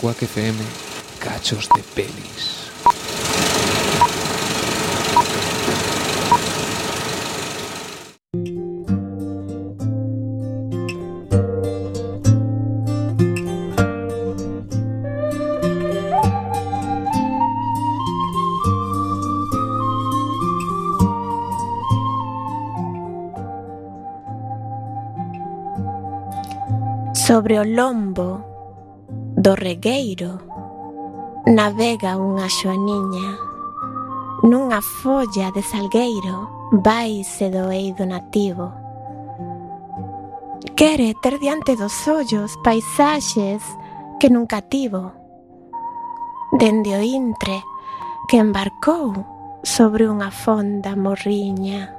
Quack FM Cachos de Pelis. Sobre o lombo Do regueiro navega unha xoaniña Nunha folla de salgueiro vai se doeido nativo. Quere ter diante dos ollos paisaxes que nunca tivo Dende o intre que embarcou sobre unha fonda morriña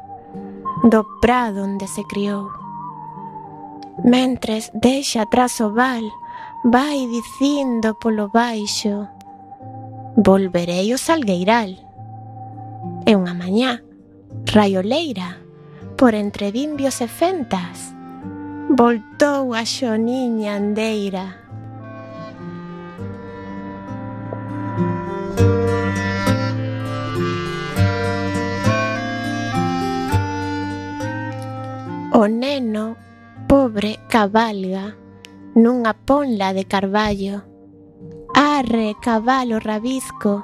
do prado onde se criou. Mentres deixa atrás o val vai dicindo polo baixo Volverei ao Salgueiral E unha mañá, raioleira, por entre vimbios e fentas Voltou a xoniña andeira. O neno pobre cabalga nunha ponla de carballo. Arre, cabalo rabisco,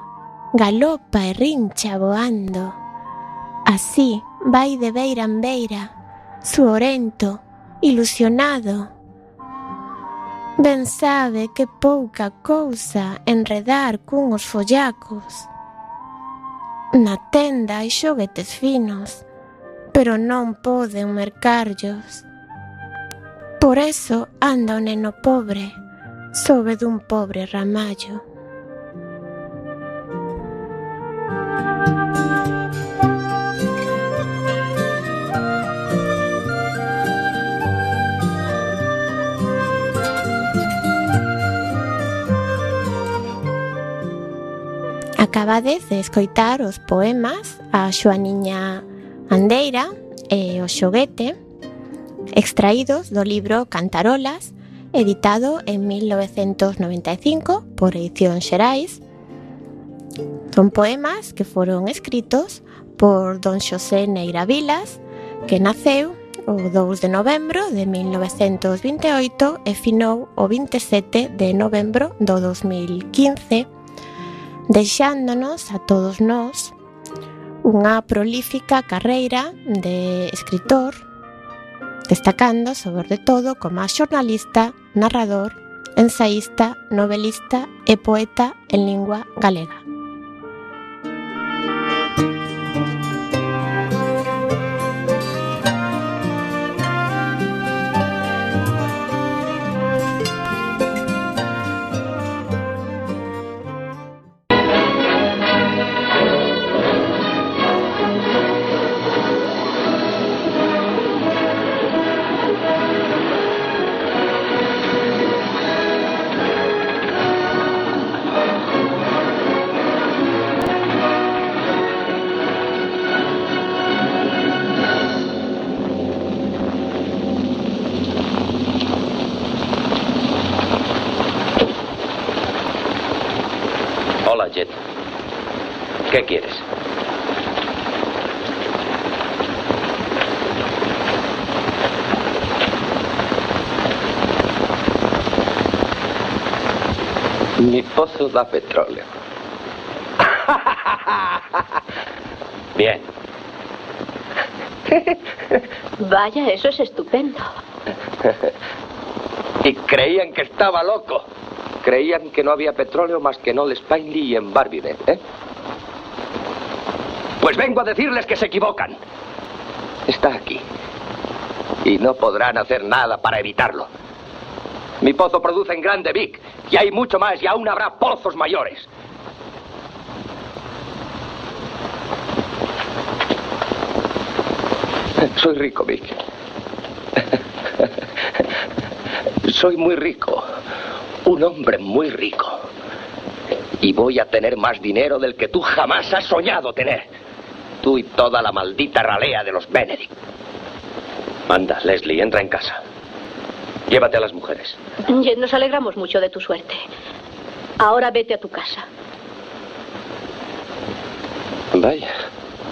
galopa e rincha voando. Así vai de beira en beira, suorento, ilusionado. Ben sabe que pouca cousa enredar cunhos follacos. Na tenda hai xoguetes finos, pero non poden mercarllos. Por eso anda o neno pobre, sobe dun pobre ramallo. Acabades de escoitar os poemas A Xoaniña Andeira e O Xoguete extraídos do libro Cantarolas, editado en 1995 por Edición Xerais. Son poemas que foron escritos por don Xosé Neira Vilas, que naceu o 2 de novembro de 1928 e finou o 27 de novembro do 2015, deixándonos a todos nós unha prolífica carreira de escritor, destacando sobre todo como xornalista, narrador, ensaísta, novelista e poeta en lingua galega. Mi pozo da petróleo. Bien. Vaya, eso es estupendo. Y creían que estaba loco. Creían que no había petróleo más que en Old Spineley y en Barbide, ¿eh? Pues vengo a decirles que se equivocan. Está aquí. Y no podrán hacer nada para evitarlo. Mi pozo produce en Grande Vic. Y hay mucho más y aún habrá pozos mayores. Soy rico, Vic. Soy muy rico. Un hombre muy rico. Y voy a tener más dinero del que tú jamás has soñado tener. Tú y toda la maldita ralea de los Benedict. Anda, Leslie, entra en casa. Llévate a las mujeres. Nos alegramos mucho de tu suerte. Ahora vete a tu casa. Vaya,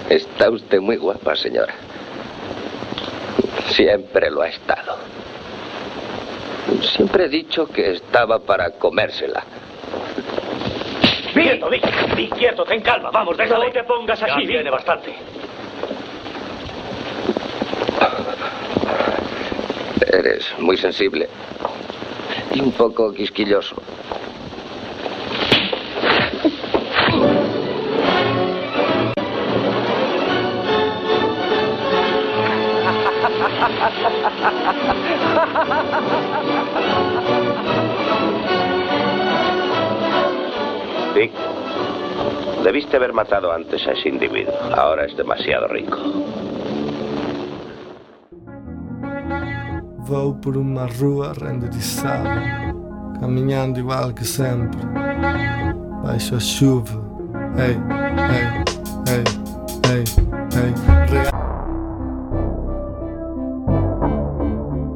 está usted muy guapa, señora. Siempre lo ha estado. Siempre he dicho que estaba para comérsela. Quieto, Vic. Vic, quieto, ten calma. Vamos, déjale. No te pongas así, Ya viene bastante. Eres muy sensible y un poco quisquilloso. Dick, debiste haber matado antes a ese individuo. Ahora es demasiado rico. Vou por uma rua renderizada, caminhando igual que sempre, baixo a chuva. Ei, ei, ei, ei, ei.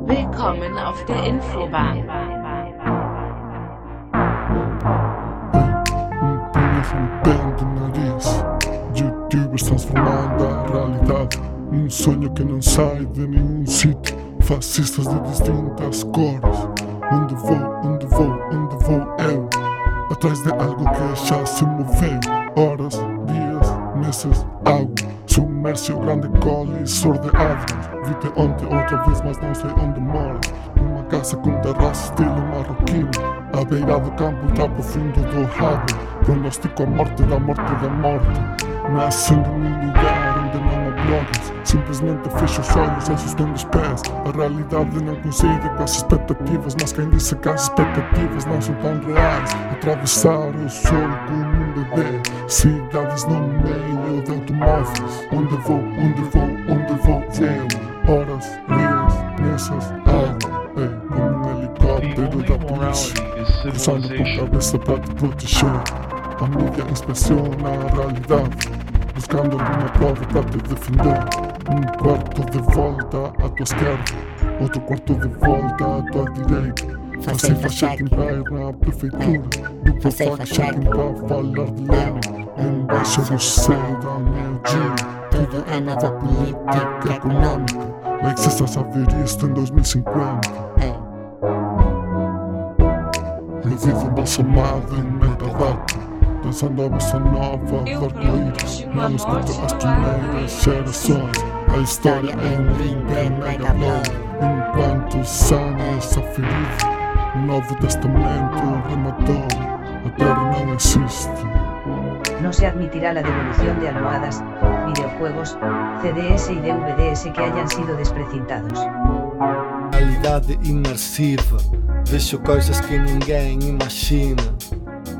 Willkommen auf der Infobahn. Fascistas de distintas cores. Onde vou, onde vou, onde vou eu? Atrás de algo que já se moveu. Horas, dias, meses, água. Submersio grande colisor de árvores. Vi-te ontem outra vez, mas não sei onde moras. Numa casa com terraço estilo marroquino. À beira do campo ultra profundo do rabo. Pronostico a morte da morte da morte. Nascendo num lugar Simplesmente fecho os olhos, assustando os pés. A realidade não coincide com as expectativas. Mas quem disse que as expectativas não são tão reais? Atravessar o sol como um bebê. Cidades no meio de automóveis. Onde vou, onde vou, onde vou eu? Horas, dias, meses, água. Ei, como um helicóptero da polícia. Cruzando com cabeça para te proteger. A mídia inspeciona a realidade. Buscando alguma prova para te defender. Um quarto de volta à tua esquerda. Outro quarto de volta à tua direita. Você faz check-in para ir na prefeitura. Duplo faz check-in para falar de Lenin. Embaixo do céu da meio-dia. Tudo é nova política econômica. Like se estás a ver isto em 2050. É. Eu vivo embalsamado em metadata A bossa nova do arco-íris Não escuto as primeiras gerações A história é um lindo mega blow Enquanto sana essa ferida O Novo Testamento rematou A terra não existe No se admitirá la devolución de almohadas, videojuegos, CDS y DVDs que hayan sido desprecintados. realidade imersiva. Vejo coisas que ninguém imagina.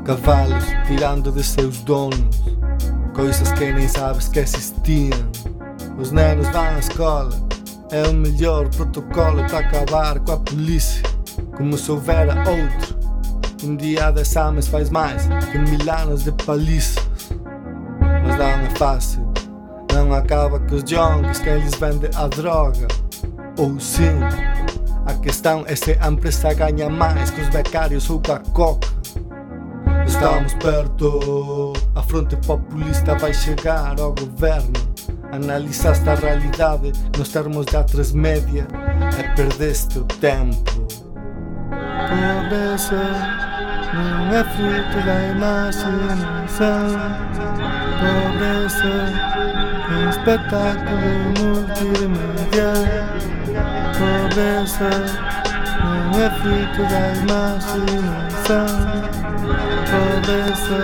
Cavalos tirando de seus donos. Coisas que nem sabes que existiam. Os nenos vão à escola. É o melhor protocolo para acabar com a polícia. Como se houvera outro. Um dia de exames faz mais que mil anos de paliças. Mas não é fácil. Não acaba com os junkies quem lhes vende a droga. Ou sim. A questão é se a empresa ganha mais que os becários ou com a coca. Estamos perto. A fronte populista vai chegar ao governo. Analisaste a realidade nos termos da transmédia E perdeste o tempo. Pobreza não é fruto da imaginação. Pobreza é um espetáculo multimedial. Pobreza não é fruto da imaginação. Pobreza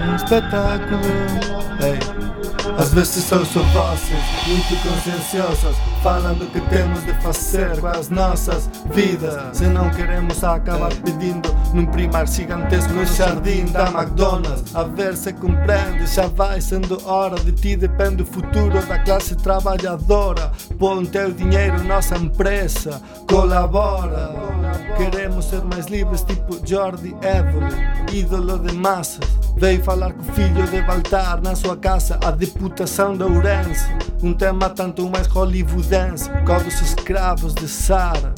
é um espetáculo. Ei. Às vezes são só vozes muito conscienciosas Falando que temos de fazer com as nossas vidas Se não queremos acabar pedindo num primar gigantesco no jardim da McDonald's A ver se compreende, já vai sendo hora De ti depende o futuro da classe trabalhadora Põe teu dinheiro, nossa empresa, colabora Queremos ser mais livres tipo Jordi Évole, ídolo de massas Veio falar com o filho de Baltar na sua casa A deputação de Ourense Um tema tanto mais hollywoodense Com os escravos de Sara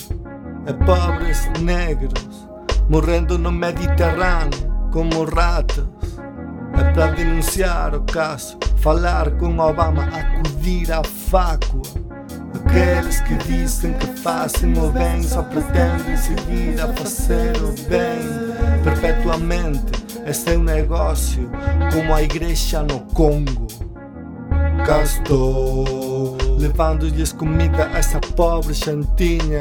É pobres negros morrendo no Mediterráneo como ratas. É para denunciar o caso, falar com Obama, acudir à facua. Aqueles que dizem que fazem o bem só pretendem seguir a fazer o bem perpetuamente. Este é um negócio como a igreja no Congo. Cá estou, levando-lhes comida a essa pobre chantinha.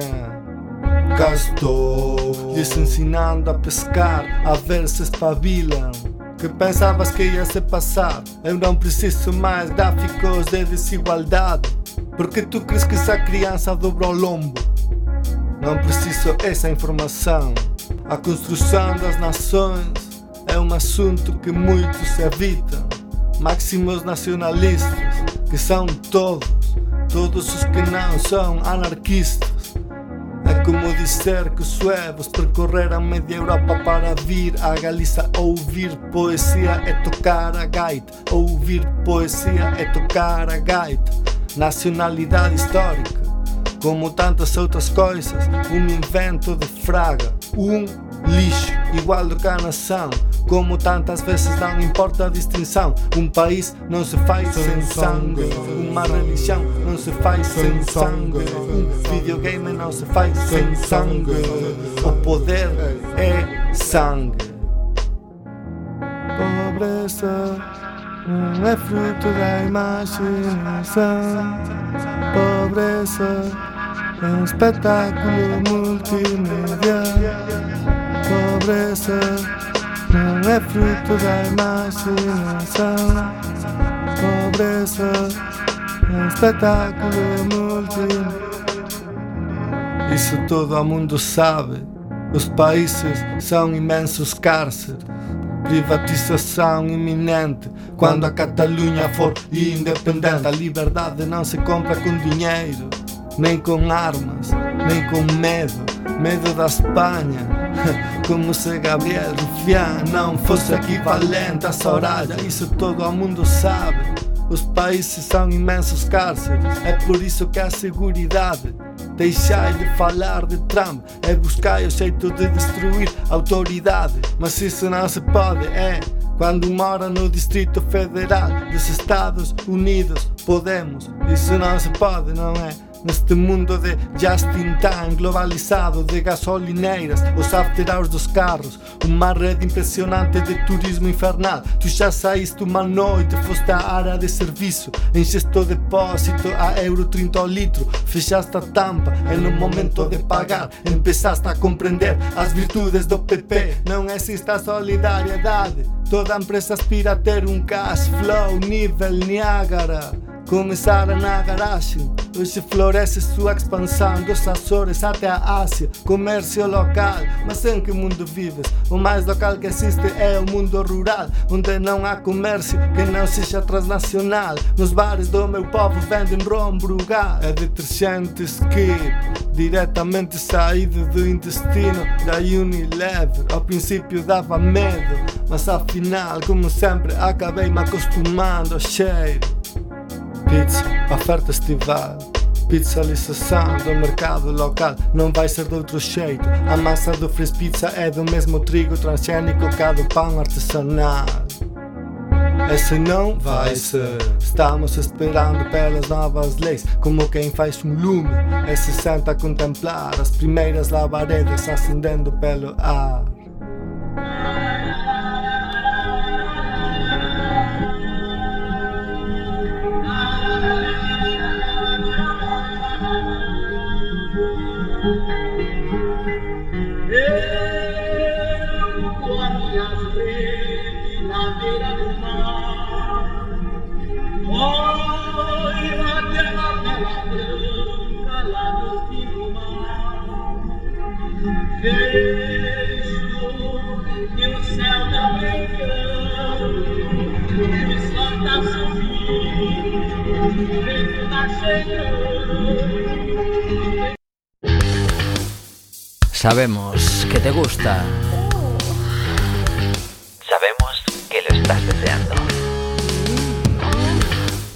Cá estou, lhes ensinando a pescar, a ver se espabilam. Que pensavas que ia se passar? Eu não preciso mais gráficos de desigualdade. Porque tu crees que essa criança dobrou o lombo? Não preciso essa informação. A construção das nações é um assunto que muitos evitam. Máximos nacionalistas, que são todos, todos os que não são anarquistas. É como dizer que os suevos percorreram media Europa para vir a Galiza ouvir poesia e tocar a gaita. Ouvir poesia e tocar a gaita. Nacionalidade histórica, como tantas outras coisas, um invento de fraga, um lixo igual do que a nação. Como tantas vezes não importa a distinção. Um país não se faz sem sangue. Uma religião não se faz sem sangue. Um videogame não se faz sem sangue. O poder é sangue. Pobreza não é fruto da imaginação. Pobreza é um espetáculo multimédia. Pobreza não é fruto da imaginação. Pobreza é um espetáculo multimédia. Isso todo o mundo sabe. Os países são imensos cárceres. Privatização iminente. Quando a Catalunha for independente, a liberdade não se compra com dinheiro, nem com armas, nem com medo. Medo da Espanha. Como se Gabriel Rufián não fosse equivalente a Soraya. Isso todo o mundo sabe. Os países são imensos cárceres. É por isso que a seguridade. Deixai de falar de Trump, é buscar o jeito de destruir a autoridade. Mas isso não se pode, é quando mora no Distrito Federal dos Estados Unidos. Podemos, isso não se pode, não é? Neste mundo de Justin Tan globalizado de gasolineiras Os after hours dos carros Uma rede impressionante de turismo infernal. Tu já saíste uma noite, foste à área de serviço Encheste o depósito a euro 30 ao litro Fechaste a tampa e no momento de pagar Empezaste a compreender as virtudes do PP Não existe a solidariedade Toda empresa aspira a ter um cash flow nível Niágara. Começaram na garagem, hoje floresce sua expansão dos Açores até a Ásia, comércio local. Mas em que mundo vives? O mais local que existe é o mundo rural, onde não há comércio que não seja transnacional. Nos bares do meu povo vendem rom brugal, é detergente skip, diretamente saído do intestino da Unilever. Ao princípio dava medo, mas afinal, como sempre, acabei me acostumando ao cheiro. Pizza, oferta estival. Pizzalização do mercado local não vai ser de outro jeito. A massa do Frizz Pizza é do mesmo trigo transgênico que do pão artesanal. Esse não vai ser. Estamos esperando pelas novas leis, como quem faz um lume. E se senta a contemplar as primeiras labaredas acendendo pelo ar. Sabemos que te gusta.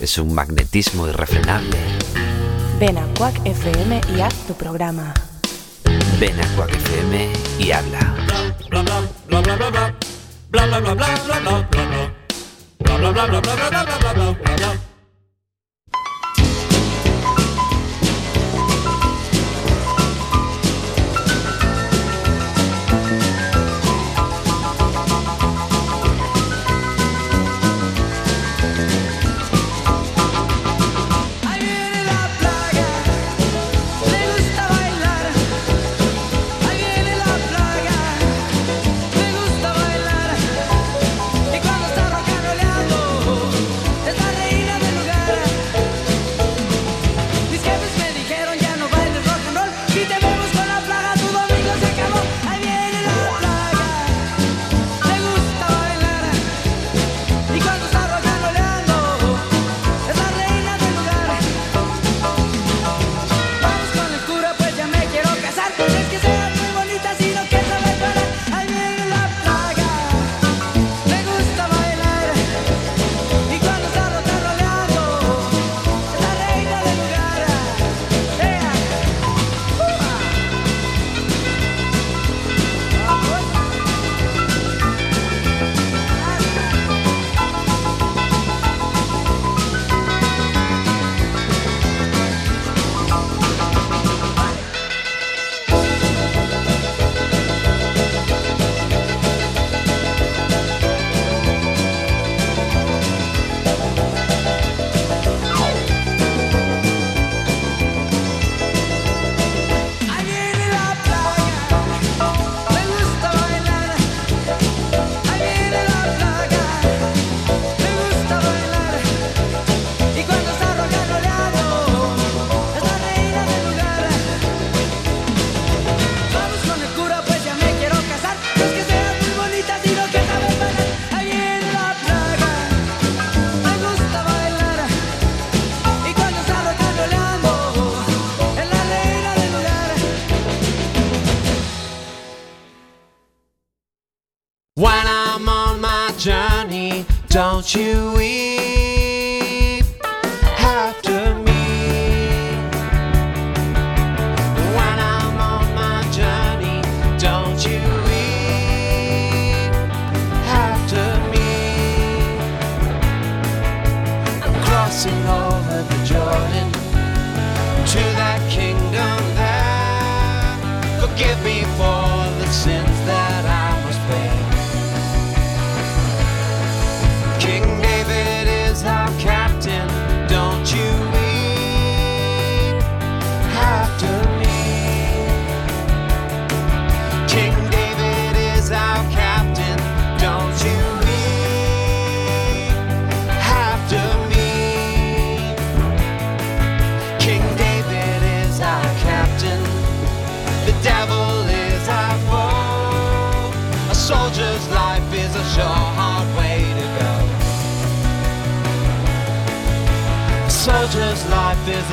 es un magnetismo irrefrenable. Ven a Quack FM y haz tu programa. Ven a Quack FM y habla. Bla bla bla bla bla bla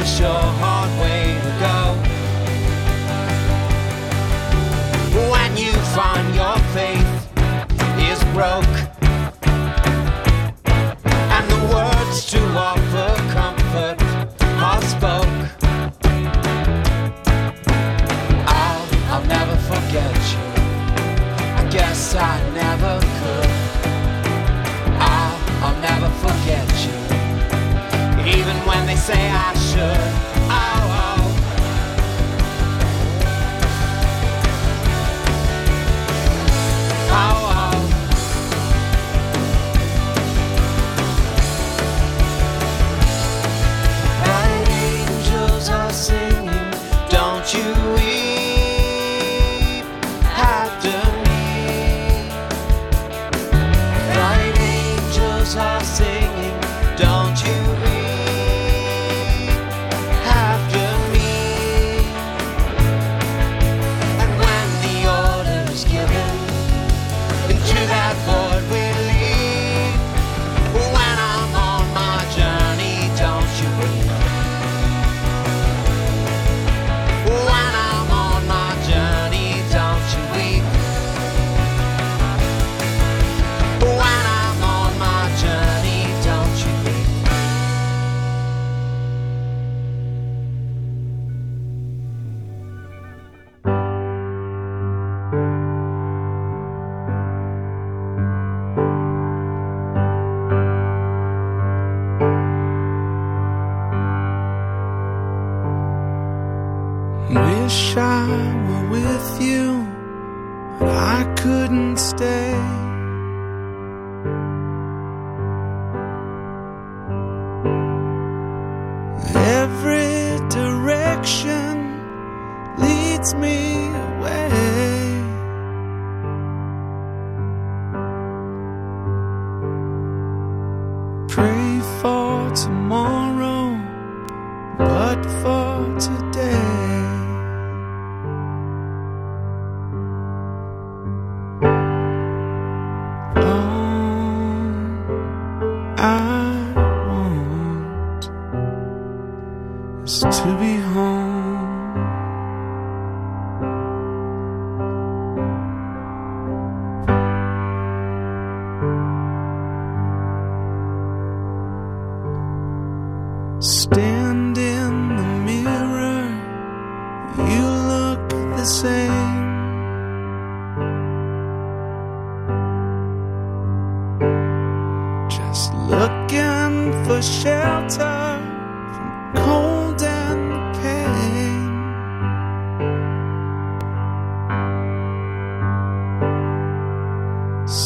the sure hard way to go. When you find your faith is broken.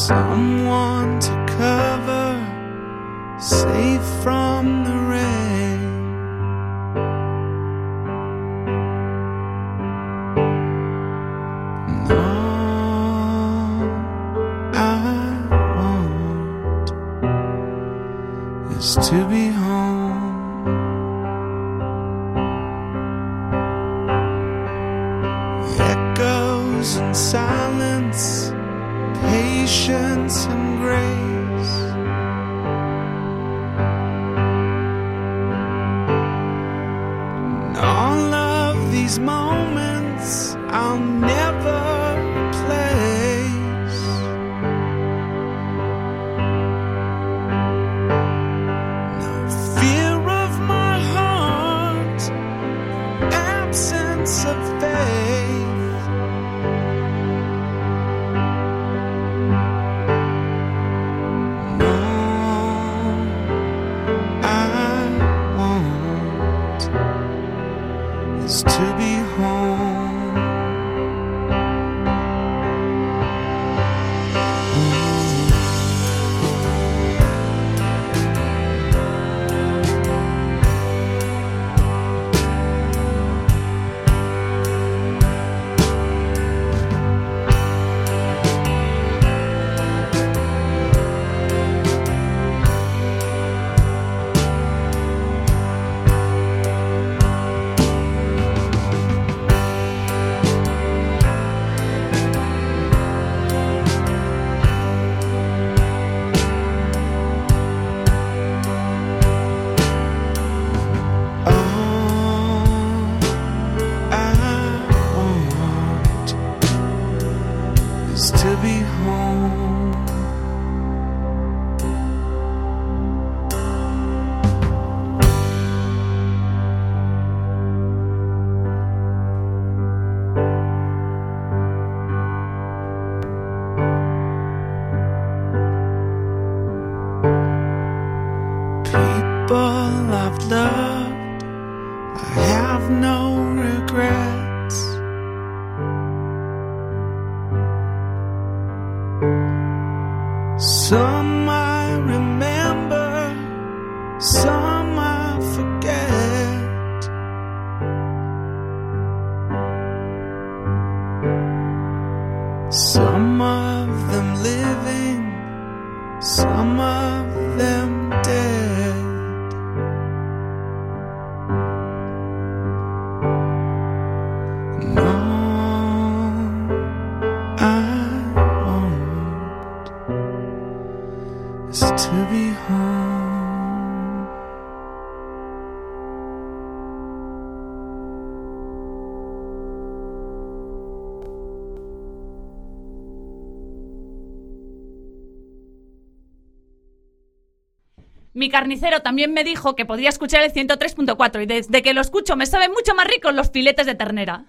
Some mi carnicero también me dijo que podía escuchar el 103.4 y desde que lo escucho me saben mucho más ricos los filetes de ternera.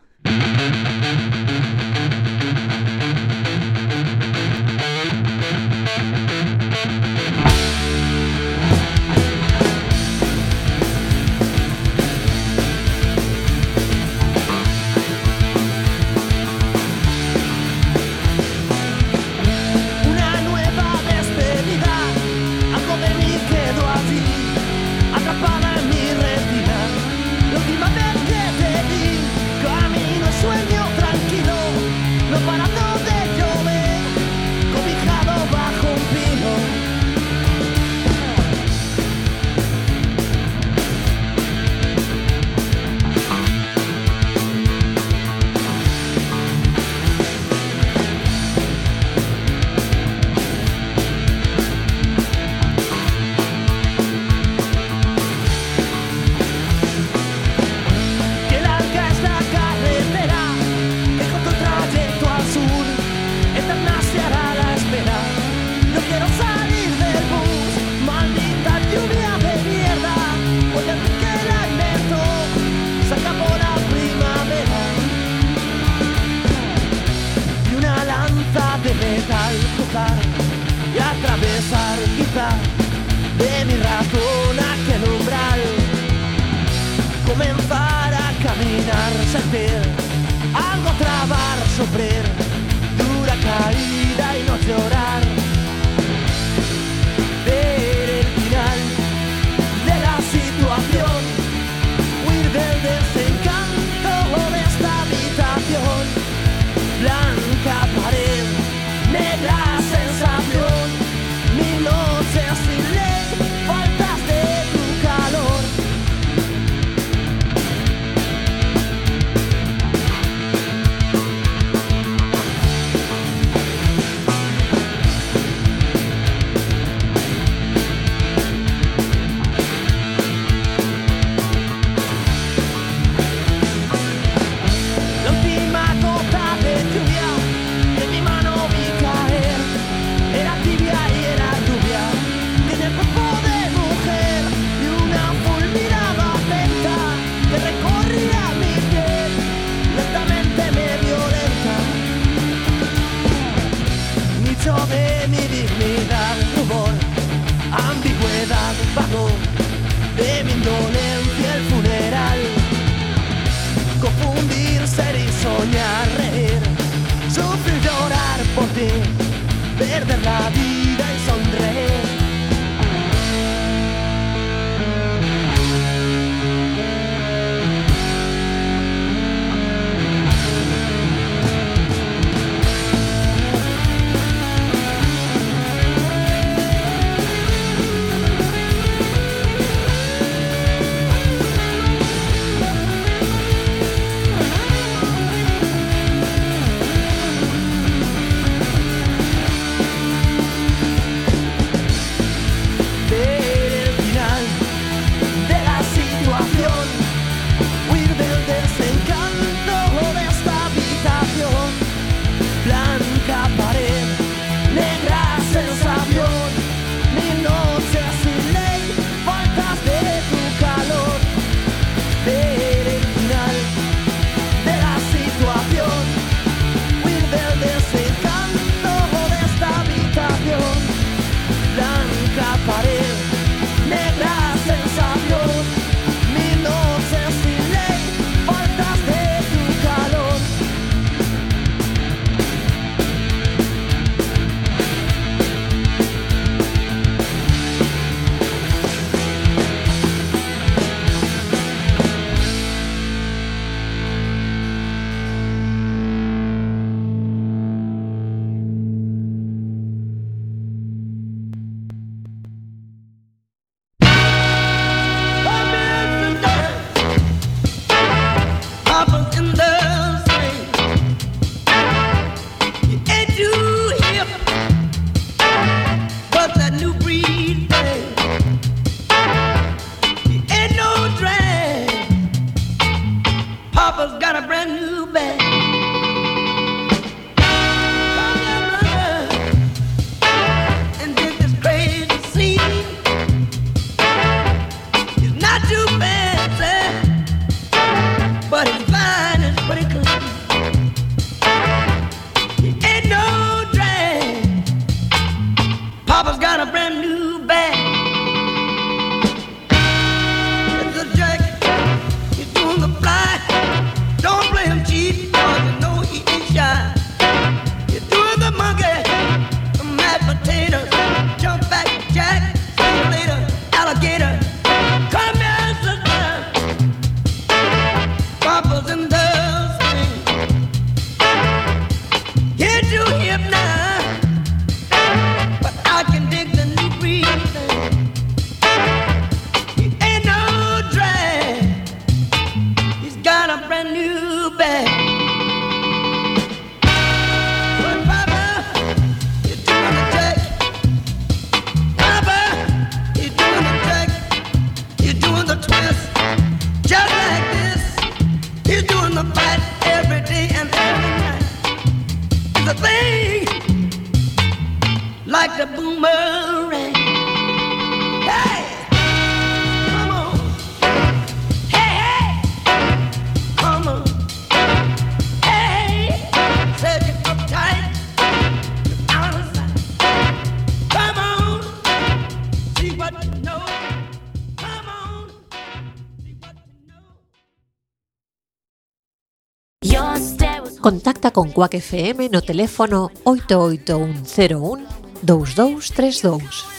con Quack FM no teléfono 881012232.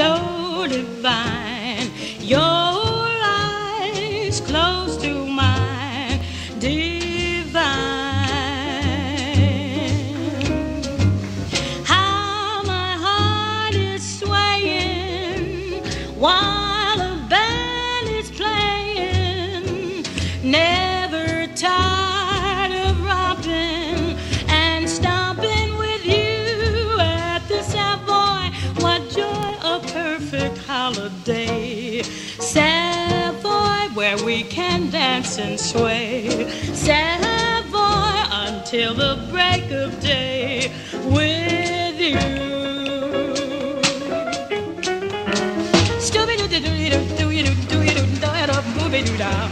so divine. You're down.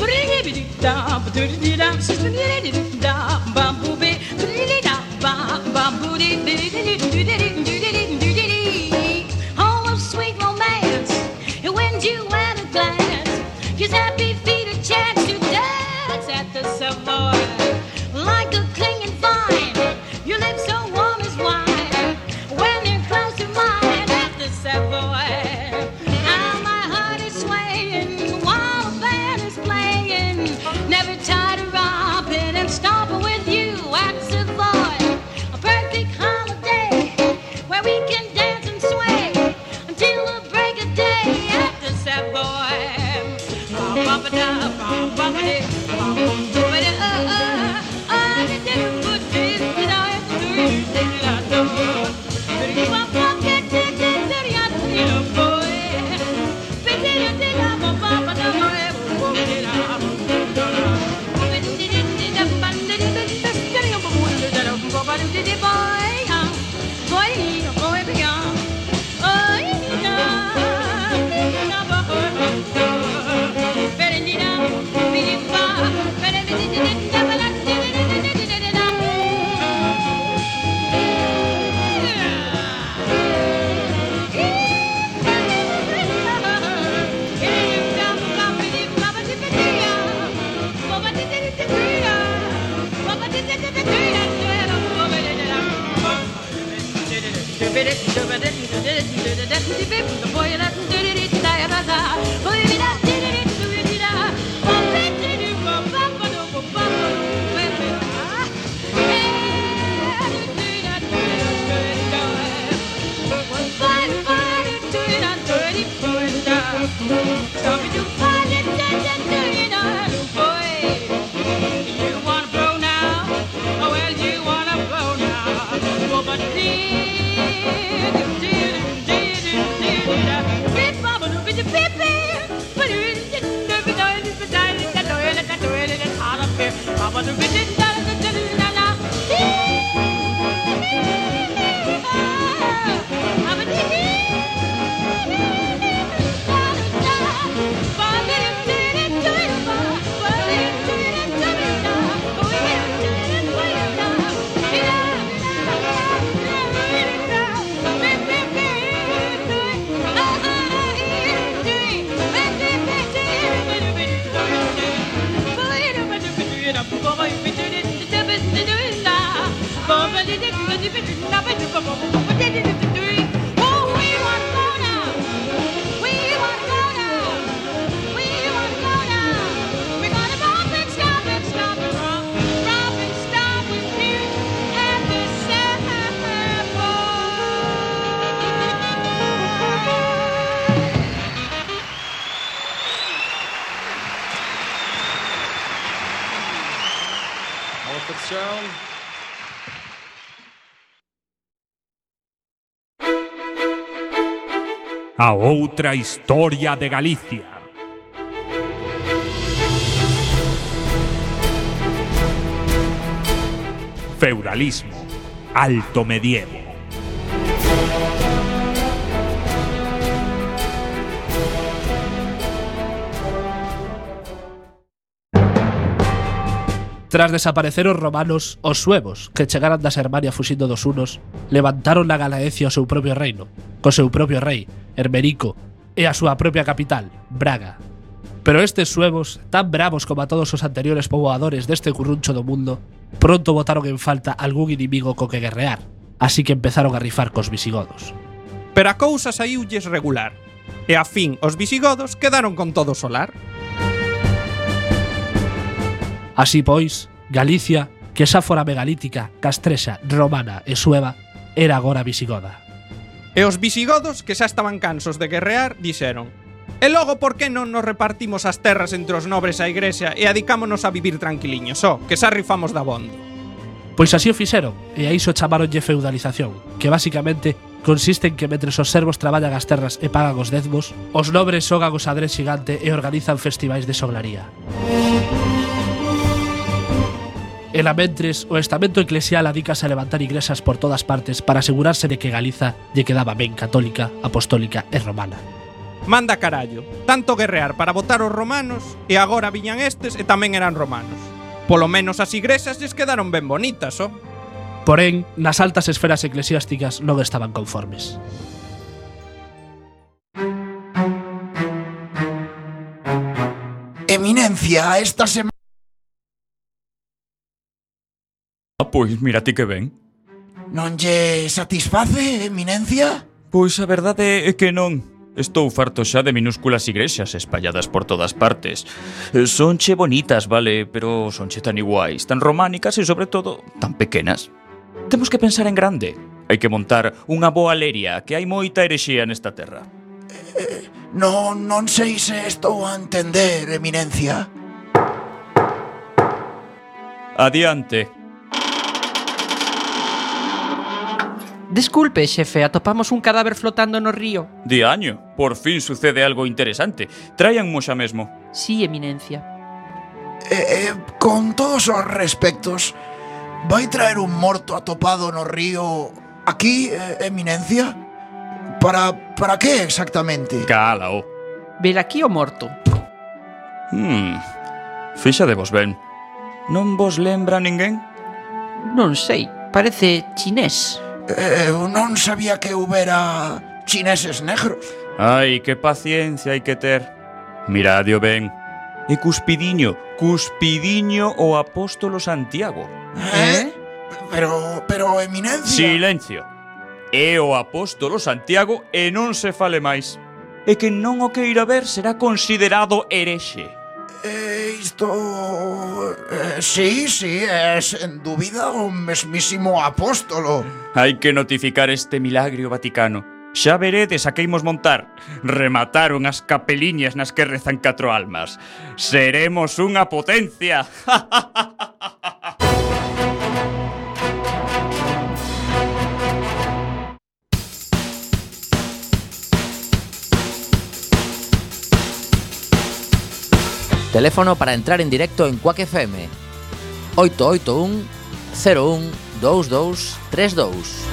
Bring it down, do it down, A outra historia de Galicia. Feudalismo. Alto medievo. Tras desaparecer os romanos, os suevos, que chegaran da Sermania fuxindo dos unos, levantaron a Galaecia ao seu propio reino, co seu propio rei, Hermerico, e a súa propia capital, Braga. Pero estes suevos, tan bravos como a todos os anteriores poboadores deste curruncho do mundo, pronto botaron en falta algún inimigo co que guerrear, así que empezaron a rifar cos visigodos. Pero a cousa saíulles regular, e a fin os visigodos quedaron con todo solar. Así pois, Galicia, que xa fora megalítica, castrexa, romana e sueva, era agora visigoda. E os visigodos, que xa estaban cansos de guerrear, dixeron E logo por que non nos repartimos as terras entre os nobres a igrexa e adicámonos a vivir tranquiliños, só, que xa rifamos da bondo. Pois así o fixeron, e a iso chamaronlle feudalización, que basicamente consiste en que mentres os servos traballan as terras e pagan os dezmos, os nobres xogan o xadrez xigante e organizan festivais de soglaría. El mentres, o estamento eclesial adícase a levantar igrexas por todas partes para asegurarse de que Galiza lle quedaba ben católica, apostólica e romana. Manda carallo, tanto guerrear para votar os romanos e agora viñan estes e tamén eran romanos. Polo menos as igrexas lles quedaron ben bonitas, ó. Oh. Porén, nas altas esferas eclesiásticas non estaban conformes. Eminencia, esta semana Ah, pois mira ti que ben. Non lle satisface, eminencia? Pois a verdade é que non. Estou farto xa de minúsculas igrexas espalladas por todas partes. Eh, sonche bonitas, vale, pero sonche tan iguais, tan románicas e, sobre todo, tan pequenas. Temos que pensar en grande. Hai que montar unha boa leria, que hai moita herexía nesta terra. Eh, non, non sei se estou a entender, eminencia. Adiante. Disculpe, xefe, atopamos un cadáver flotando no río. De año, por fin sucede algo interesante. Tráianmo xa mesmo. Sí, eminencia. Eh, eh, con todos os respectos, vai traer un morto atopado no río aquí, eh, eminencia? Para para que exactamente? Calao. Oh. Ver aquí o morto. Hmm. Fixa de vos ben. Non vos lembra ninguén? Non sei, parece chinés. Eh, eu non sabía que houbera chineses negros. Ai, que paciencia hai que ter. Miradio ben. E cuspidiño, cuspidiño o apóstolo Santiago. Eh? eh? Pero, pero, eminencia... Silencio. É o apóstolo Santiago e non se fale máis. E que non o queira ver será considerado herexe. Eh, isto... Eh, sí, sí, é eh, sen dúbida o mesmísimo apóstolo. Hai que notificar este milagrio vaticano. Xa veredes a que imos montar. Remataron as capeliñas nas que rezan catro almas. Seremos unha potencia. Teléfono para entrar en directo en Quack FM 881 01 22 32.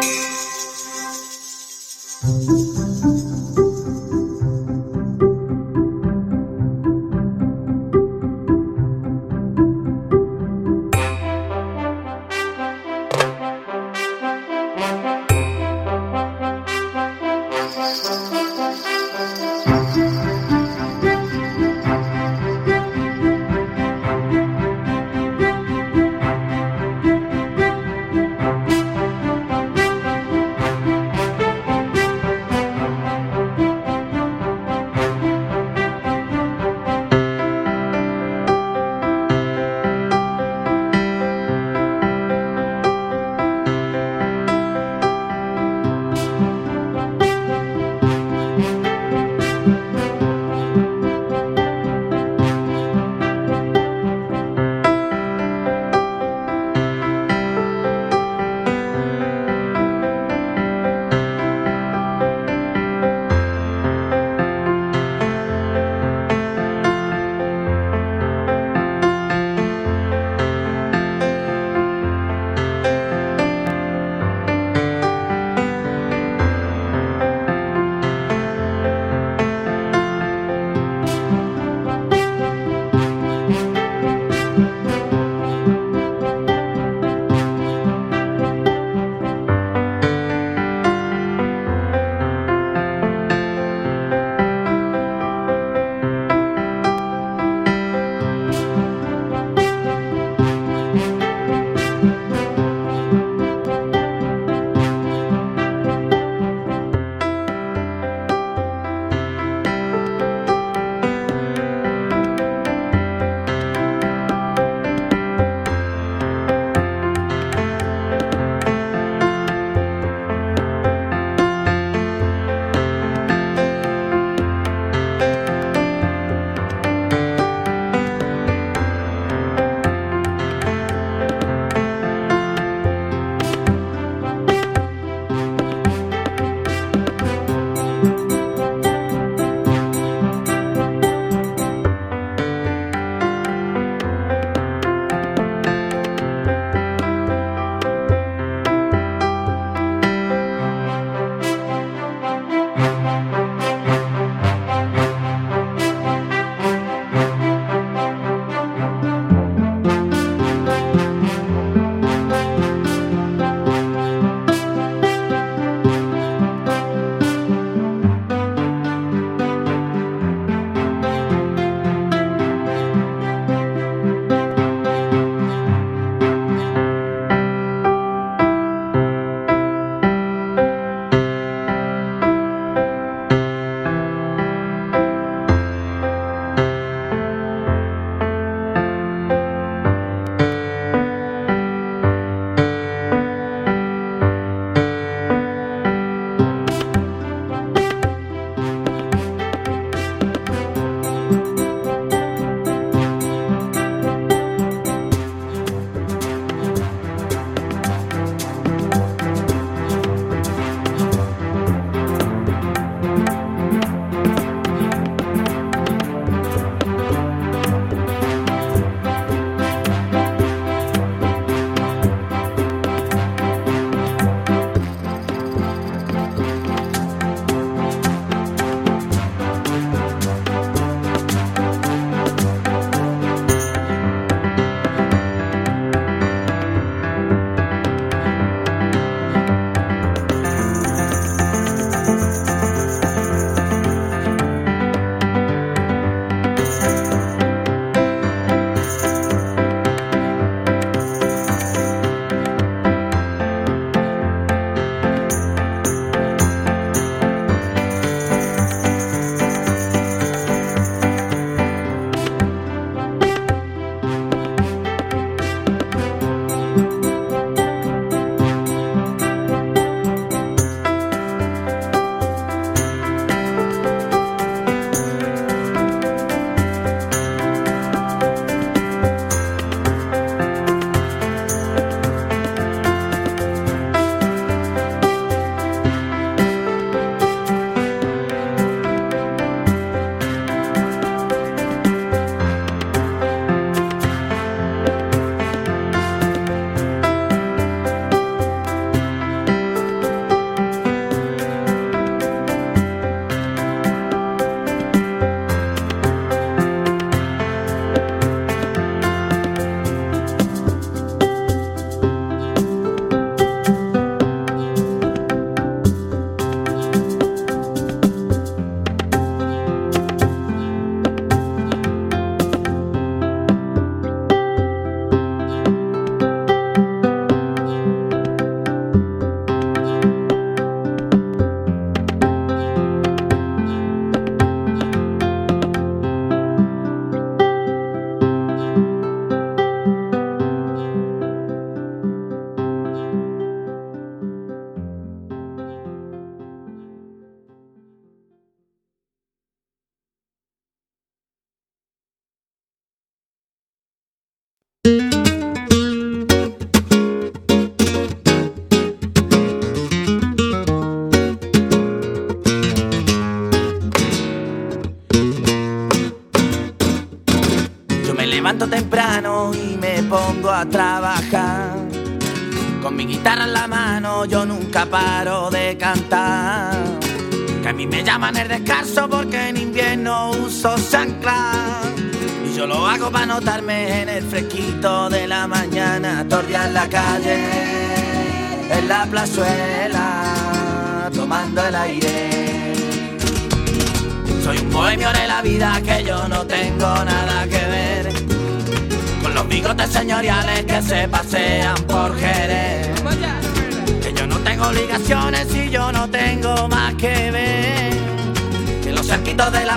you Thank you.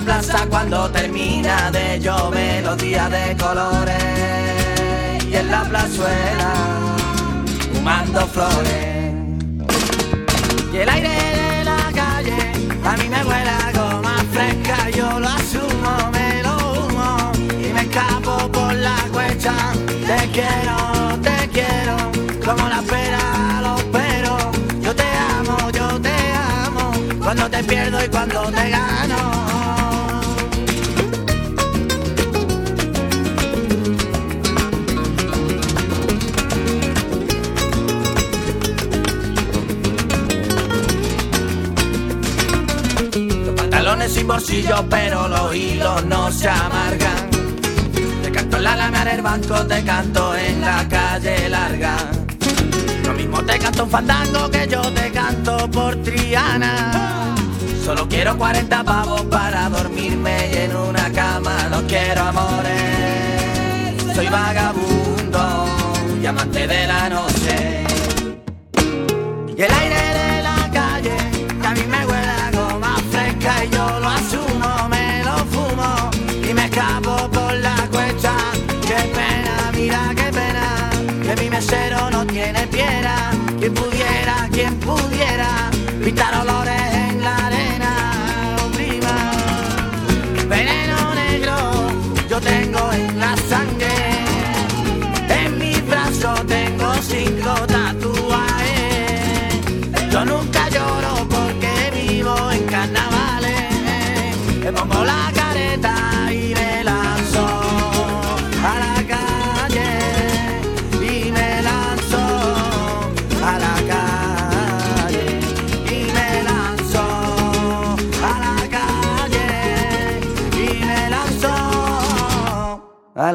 La plaza cuando termina de llover los días de colores y en la plazuela fumando flores. Y el aire de la calle a mí me huele a goma fresca, yo lo asumo, me lo humo y me escapo por la cuesta. Te quiero, te quiero, como la pera los peros. Yo te amo, yo te amo, cuando te pierdo y cuando te gano. Sin bolsillo, pero los hilos no se amargan. Te canto en la alameda del banco, te canto en la calle larga. Lo mismo te canto un fandango que yo te canto por Triana. Solo quiero 40 pavos para dormirme y en una cama no quiero amores. Soy vagabundo y amante de la noche. Y el aire no tiene piedra. Quien pudiera, quien pudiera, pintar olores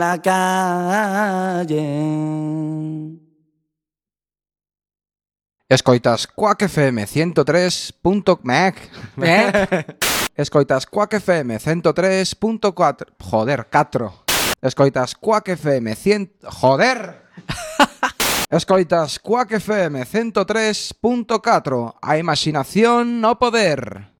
la calle. Escoitas Quack FM 103.mec. ¿Eh? Escoitas Quack FM 103.4. Joder, 4. Escoitas Quack FM 100. Joder. Escoitas Quack FM 103.4. A imaginación no poder.